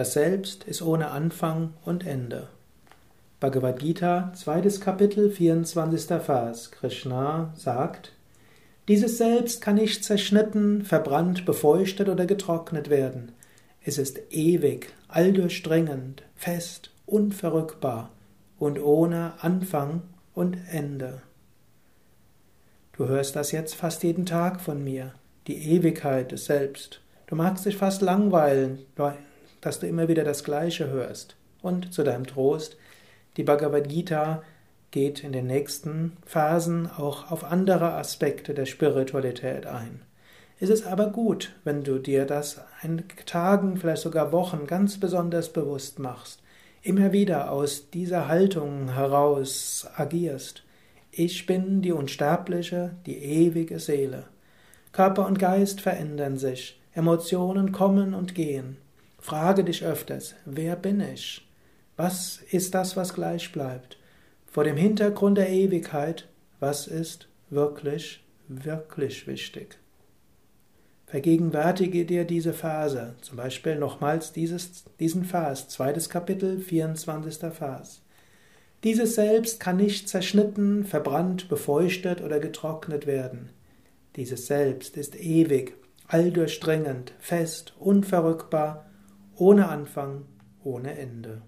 Das Selbst ist ohne Anfang und Ende. Bhagavad Gita, zweites Kapitel, 24. Vers. Krishna sagt, dieses Selbst kann nicht zerschnitten, verbrannt, befeuchtet oder getrocknet werden. Es ist ewig, alldurchdringend, fest, unverrückbar und ohne Anfang und Ende. Du hörst das jetzt fast jeden Tag von mir, die Ewigkeit des Selbst. Du magst dich fast langweilen, dass du immer wieder das Gleiche hörst. Und zu deinem Trost, die Bhagavad Gita geht in den nächsten Phasen auch auf andere Aspekte der Spiritualität ein. Es ist aber gut, wenn du dir das in Tagen, vielleicht sogar Wochen ganz besonders bewusst machst, immer wieder aus dieser Haltung heraus agierst. Ich bin die unsterbliche, die ewige Seele. Körper und Geist verändern sich, Emotionen kommen und gehen. Frage dich öfters, wer bin ich? Was ist das, was gleich bleibt? Vor dem Hintergrund der Ewigkeit, was ist wirklich, wirklich wichtig? Vergegenwärtige dir diese Verse, zum Beispiel nochmals dieses, diesen Vers, zweites Kapitel, 24. Vers. Dieses Selbst kann nicht zerschnitten, verbrannt, befeuchtet oder getrocknet werden. Dieses Selbst ist ewig, alldurchdringend, fest, unverrückbar, ohne Anfang, ohne Ende.